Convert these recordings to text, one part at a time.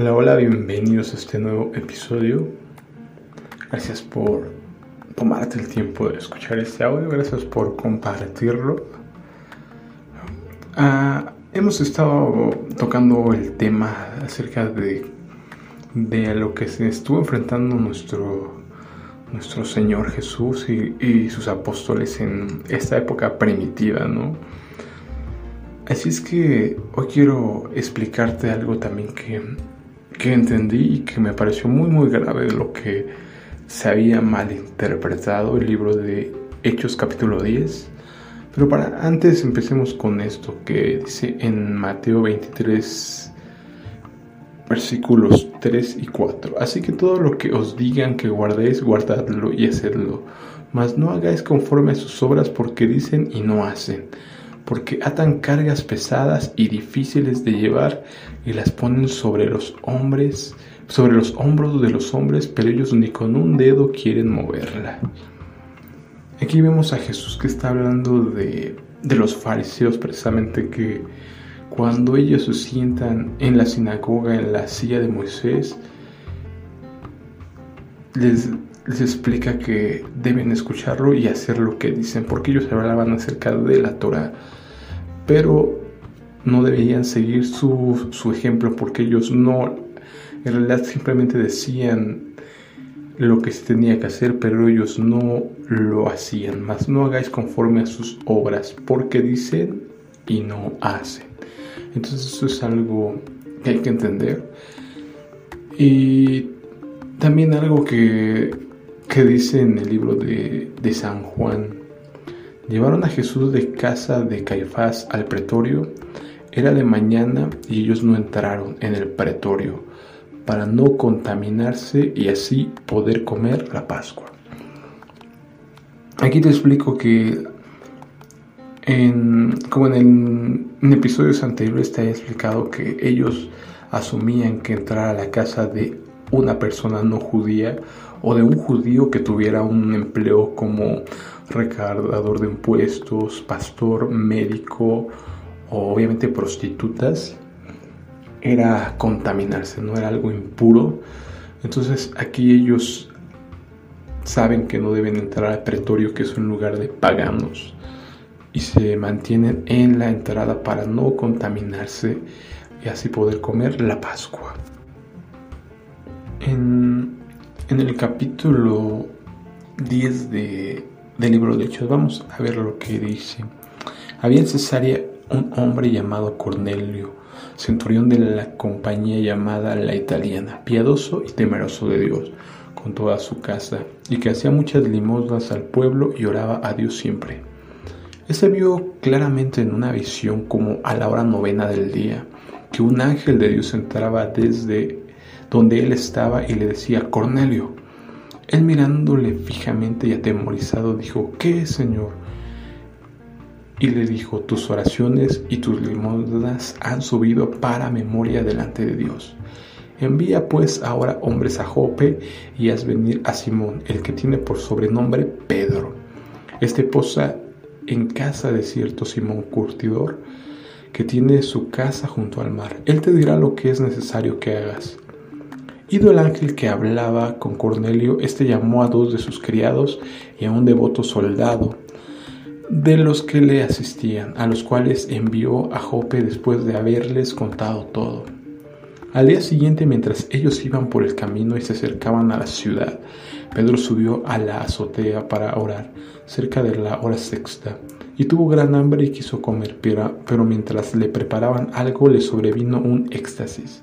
Hola, hola, bienvenidos a este nuevo episodio. Gracias por tomarte el tiempo de escuchar este audio, gracias por compartirlo. Ah, hemos estado tocando el tema acerca de, de lo que se estuvo enfrentando nuestro, nuestro Señor Jesús y, y sus apóstoles en esta época primitiva, ¿no? Así es que hoy quiero explicarte algo también que, que entendí y que me pareció muy muy grave lo que se había malinterpretado el libro de Hechos capítulo 10. Pero para antes empecemos con esto que dice en Mateo 23 versículos 3 y 4. Así que todo lo que os digan que guardéis, guardadlo y hacedlo. Mas no hagáis conforme a sus obras porque dicen y no hacen porque atan cargas pesadas y difíciles de llevar y las ponen sobre los hombres, sobre los hombros de los hombres, pero ellos ni con un dedo quieren moverla. Aquí vemos a Jesús que está hablando de, los fariseos precisamente que cuando ellos se sientan en la sinagoga, en la silla de Moisés, les, les explica que deben escucharlo y hacer lo que dicen, porque ellos hablaban acerca de la Torah pero no deberían seguir su, ejemplo porque ellos no, en realidad simplemente decían lo que se tenía que hacer, pero ellos no lo hacían. Más no hagáis conforme a sus obras, porque dicen y no hacen. Entonces eso es algo que hay que entender. Y también algo que, que dice en el libro de, de San Juan, Llevaron a Jesús de casa de Caifás al pretorio. Era de mañana y ellos no entraron en el pretorio para no contaminarse y así poder comer la Pascua. Aquí te explico que en, como en, en episodios anteriores te he explicado que ellos asumían que entrar a la casa de una persona no judía o de un judío que tuviera un empleo como recaudador de impuestos, pastor, médico o obviamente prostitutas, era contaminarse, no era algo impuro. Entonces aquí ellos saben que no deben entrar al pretorio, que es un lugar de paganos, y se mantienen en la entrada para no contaminarse y así poder comer la Pascua. En, el capítulo 10 de del libro de Hechos. Vamos a ver lo que dice. Había en Cesarea un hombre llamado Cornelio, centurión de la compañía llamada La Italiana, piadoso y temeroso de Dios, con toda su casa, y que hacía muchas limosnas al pueblo y oraba a Dios siempre. Ese vio claramente en una visión como a la hora novena del día, que un ángel de Dios entraba desde donde él estaba y le decía, Cornelio, él mirándole fijamente y atemorizado dijo, ¿qué, Señor? Y le dijo, tus oraciones y tus limosnas han subido para memoria delante de Dios. Envía pues ahora hombres a Jope y haz venir a Simón, el que tiene por sobrenombre Pedro. Este posa en casa de cierto Simón Curtidor, que tiene su casa junto al mar. Él te dirá lo que es necesario que hagas. Ido el ángel que hablaba con Cornelio, éste llamó a dos de sus criados y a un devoto soldado de los que le asistían, a los cuales envió a Jope después de haberles contado todo. Al día siguiente, mientras ellos iban por el camino y se acercaban a la ciudad, Pedro subió a la azotea para orar, cerca de la hora sexta, y tuvo gran hambre y quiso comer, pero, pero mientras le preparaban algo le sobrevino un éxtasis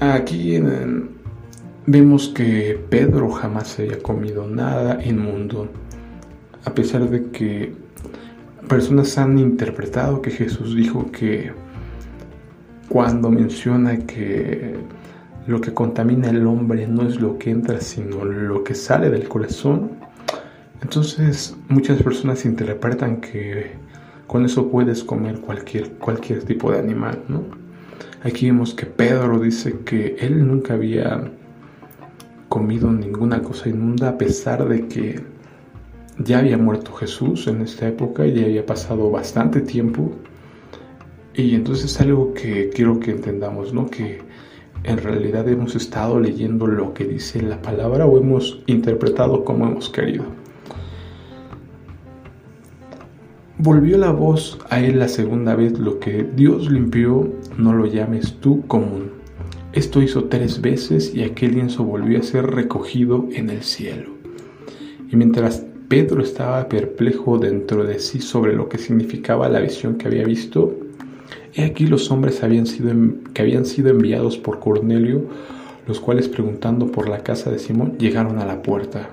Aquí vemos que Pedro jamás había comido nada inmundo, a pesar de que personas han interpretado que Jesús dijo que cuando menciona que lo que contamina el hombre no es lo que entra, sino lo que sale del corazón. Entonces muchas personas interpretan que con eso puedes comer cualquier, cualquier tipo de animal, ¿no? Aquí vemos que Pedro dice que él nunca había comido ninguna cosa inmunda a pesar de que ya había muerto Jesús en esta época, y ya había pasado bastante tiempo. Y entonces es algo que quiero que entendamos, ¿no? Que en realidad hemos estado leyendo lo que dice la palabra o hemos interpretado como hemos querido. Volvió la voz a él la segunda vez, lo que Dios limpió, no lo llames tú común. Esto hizo tres veces y aquel lienzo volvió a ser recogido en el cielo. Y mientras Pedro estaba perplejo dentro de sí sobre lo que significaba la visión que había visto, He aquí los hombres que habían sido enviados por Cornelio, los cuales preguntando por la casa de Simón llegaron a la puerta.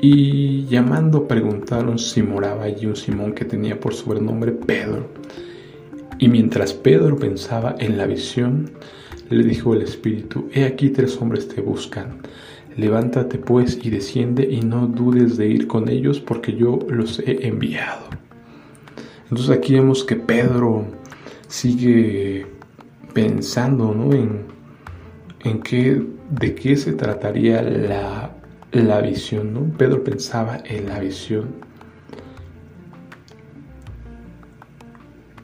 Y llamando preguntaron si moraba allí un Simón que tenía por sobrenombre Pedro. Y mientras Pedro pensaba en la visión, le dijo el Espíritu, He aquí tres hombres te buscan. Levántate pues y desciende y no dudes de ir con ellos porque yo los he enviado. Entonces aquí vemos que Pedro sigue pensando ¿no? en, en qué, de qué se trataría la, la visión. ¿no? Pedro pensaba en la visión.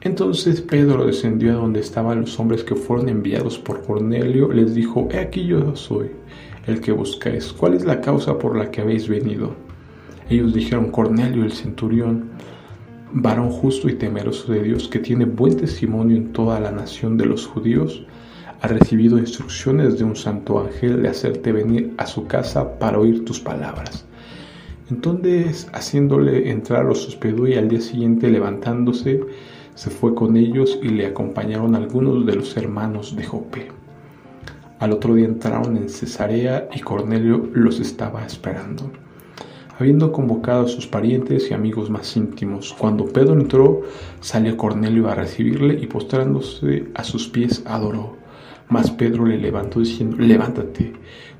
Entonces Pedro descendió a donde estaban los hombres que fueron enviados por Cornelio, les dijo, he aquí yo soy el que buscáis, ¿cuál es la causa por la que habéis venido? Ellos dijeron, Cornelio el centurión, varón justo y temeroso de Dios, que tiene buen testimonio en toda la nación de los judíos, ha recibido instrucciones de un santo ángel de hacerte venir a su casa para oír tus palabras. Entonces, haciéndole entrar, los hospedó y al día siguiente, levantándose, se fue con ellos y le acompañaron algunos de los hermanos de Jope. Al otro día entraron en Cesarea y Cornelio los estaba esperando habiendo convocado a sus parientes y amigos más íntimos. Cuando Pedro entró, salió Cornelio a recibirle y postrándose a sus pies adoró. Mas Pedro le levantó diciendo, levántate,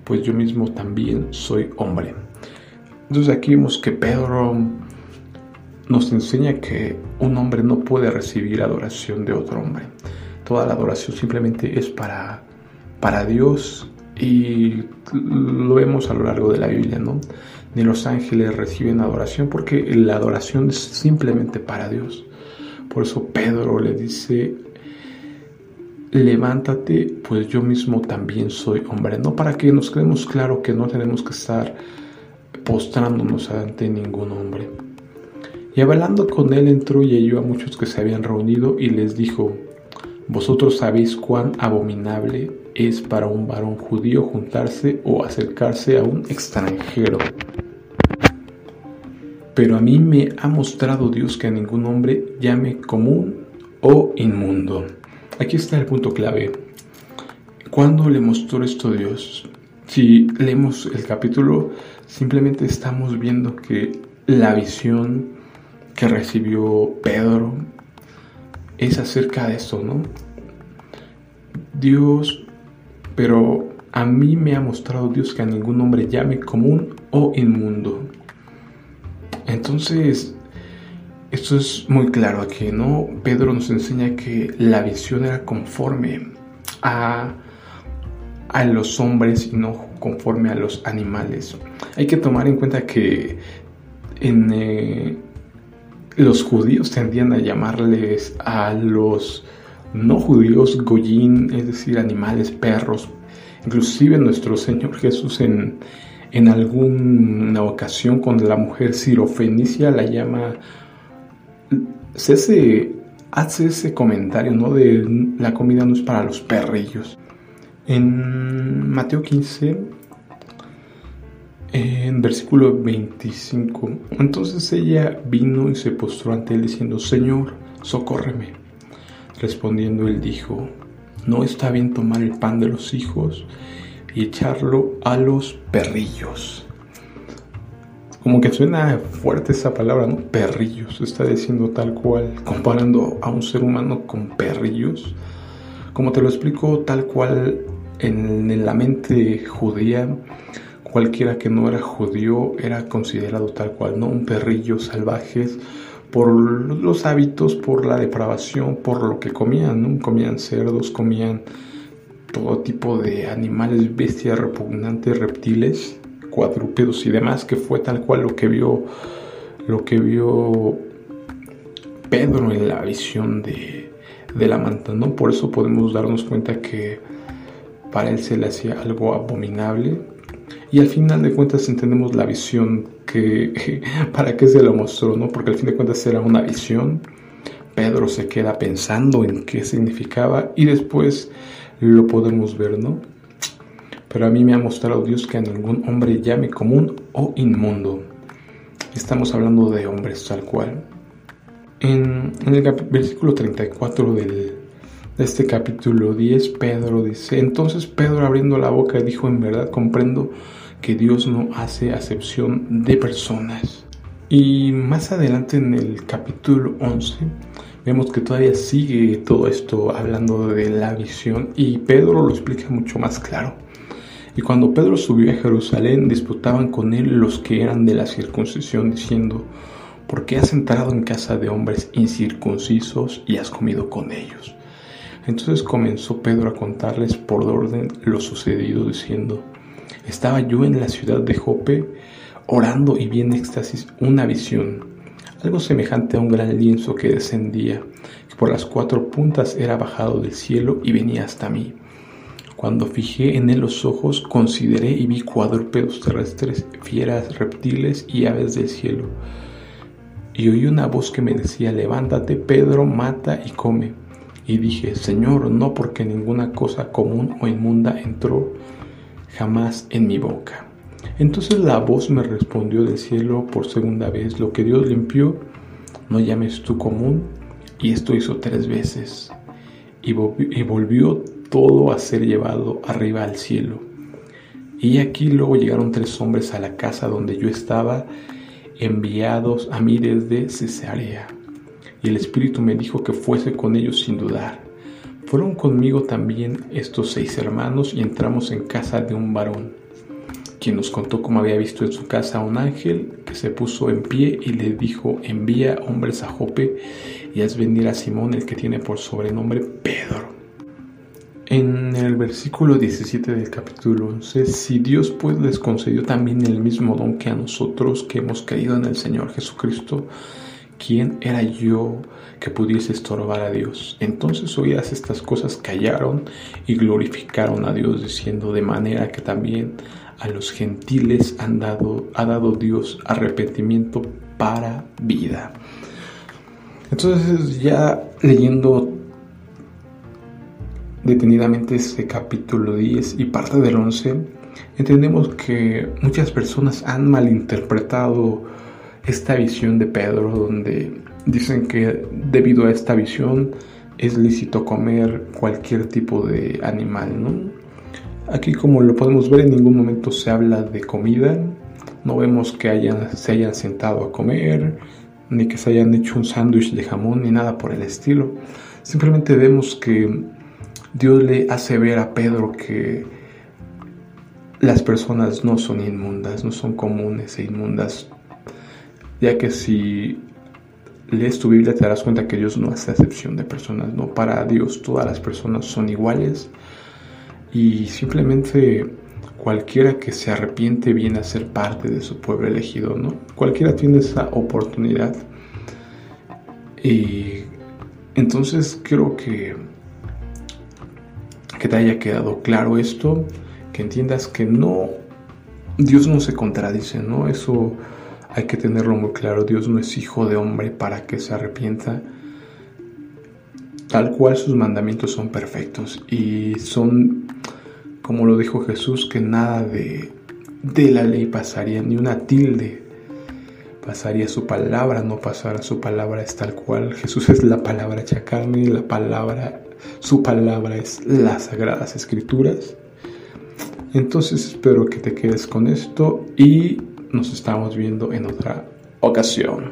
pues yo mismo también soy hombre. Entonces aquí vemos que Pedro nos enseña que un hombre no puede recibir adoración de otro hombre. Toda la adoración simplemente es para, para Dios y lo vemos a lo largo de la Biblia, ¿no? Ni los ángeles reciben adoración porque la adoración es simplemente para Dios. Por eso Pedro le dice, levántate, pues yo mismo también soy hombre. No para que nos quedemos claro que no tenemos que estar postrándonos ante ningún hombre. Y hablando con él entró y halló a muchos que se habían reunido y les dijo, vosotros sabéis cuán abominable es para un varón judío juntarse o acercarse a un extranjero. Pero a mí me ha mostrado Dios que a ningún hombre llame común o inmundo. Aquí está el punto clave. ¿Cuándo le mostró esto Dios? Si leemos el capítulo, simplemente estamos viendo que la visión que recibió Pedro es acerca de esto, ¿no? Dios, pero a mí me ha mostrado Dios que a ningún hombre llame común o inmundo. Entonces, esto es muy claro aquí, ¿no? Pedro nos enseña que la visión era conforme a, a los hombres y no conforme a los animales. Hay que tomar en cuenta que en, eh, los judíos tendían a llamarles a los no judíos goyín, es decir, animales, perros. Inclusive nuestro Señor Jesús en, en alguna ocasión con la mujer sirofenicia la llama, hace, hace ese comentario, ¿no? De la comida no es para los perrillos. En Mateo 15, en versículo 25, entonces ella vino y se postró ante él diciendo, Señor, socórreme. Respondiendo él dijo, no está bien tomar el pan de los hijos y echarlo a los perrillos. Como que suena fuerte esa palabra, ¿no? Perrillos. Está diciendo tal cual, comparando a un ser humano con perrillos. Como te lo explico tal cual en la mente judía, cualquiera que no era judío era considerado tal cual, ¿no? Un perrillo salvajes por los hábitos, por la depravación, por lo que comían, ¿no? Comían cerdos, comían todo tipo de animales, bestias repugnantes, reptiles, cuadrúpedos y demás, que fue tal cual lo que vio lo que vio Pedro en la visión de, de la manta, ¿no? Por eso podemos darnos cuenta que para él se le hacía algo abominable. Y al final de cuentas entendemos la visión que para qué se lo mostró, ¿no? Porque al fin de cuentas era una visión. Pedro se queda pensando en qué significaba y después lo podemos ver, ¿no? Pero a mí me ha mostrado Dios que a ningún hombre llame común o inmundo. Estamos hablando de hombres tal cual. En, el versículo 34 del, de este capítulo 10, Pedro dice, entonces Pedro abriendo la boca dijo, en verdad comprendo que Dios no hace acepción de personas. Y más adelante en el capítulo 11 vemos que todavía sigue todo esto hablando de la visión y Pedro lo explica mucho más claro. Y cuando Pedro subió a Jerusalén, disputaban con él los que eran de la circuncisión, diciendo, ¿por qué has entrado en casa de hombres incircuncisos y has comido con ellos? Entonces comenzó Pedro a contarles por orden lo sucedido, diciendo, estaba yo en la ciudad de Jope, orando y vi en éxtasis una visión, algo semejante a un gran lienzo que descendía, que por las cuatro puntas era bajado del cielo y venía hasta mí. Cuando fijé en él los ojos, consideré y vi cuadrúpedos terrestres, fieras, reptiles y aves del cielo y oí una voz que me decía, levántate Pedro, mata y come. Y dije, Señor, no porque ninguna cosa común o inmunda entró jamás en mi boca. Entonces la voz me respondió del cielo por segunda vez, lo que Dios limpió, no llames tú común. Y esto hizo tres veces. Y volvió todo a ser llevado arriba al cielo. Y aquí luego llegaron tres hombres a la casa donde yo estaba enviados a mí desde Cesarea. Y el Espíritu me dijo que fuese con ellos sin dudar. Fueron conmigo también estos seis hermanos y entramos en casa de un varón, quien nos contó cómo había visto en su casa a un ángel que se puso en pie y le dijo, envía hombres a Jope y haz venir a Simón el que tiene por sobrenombre Pedro en el versículo 17 del capítulo 11, si Dios pues les concedió también el mismo don que a nosotros que hemos creído en el Señor Jesucristo, ¿quién era yo que pudiese estorbar a Dios? Entonces oídas estas cosas callaron y glorificaron a Dios diciendo de manera que también a los gentiles han dado, ha dado Dios arrepentimiento para vida. Entonces ya leyendo detenidamente este capítulo 10 y parte del 11, entendemos que muchas personas han malinterpretado esta visión de Pedro, donde dicen que debido a esta visión es lícito comer cualquier tipo de animal, ¿no? Aquí como lo podemos ver en ningún momento se habla de comida, no vemos que hayan, se hayan sentado a comer, ni que se hayan hecho un sándwich de jamón, ni nada por el estilo. Simplemente vemos que Dios le hace ver a Pedro que las personas no son inmundas, no son comunes e inmundas, ya que si lees tu Biblia te darás cuenta que Dios no hace excepción de personas, no para Dios todas las personas son iguales y simplemente cualquiera que se arrepiente viene a ser parte de su pueblo elegido, ¿no? Cualquiera tiene esa oportunidad y entonces creo que que te haya quedado claro esto, que entiendas que no, Dios no se contradice, ¿no? Eso hay que tenerlo muy claro. Dios no es hijo de hombre para que se arrepienta. Tal cual sus mandamientos son perfectos y son, como lo dijo Jesús, que nada de, de la ley pasaría, ni una tilde pasaría su palabra, no pasará su palabra, es tal cual. Jesús es la palabra hecha carne, la palabra su palabra es las sagradas escrituras. Entonces espero que te quedes con esto y nos estamos viendo en otra ocasión.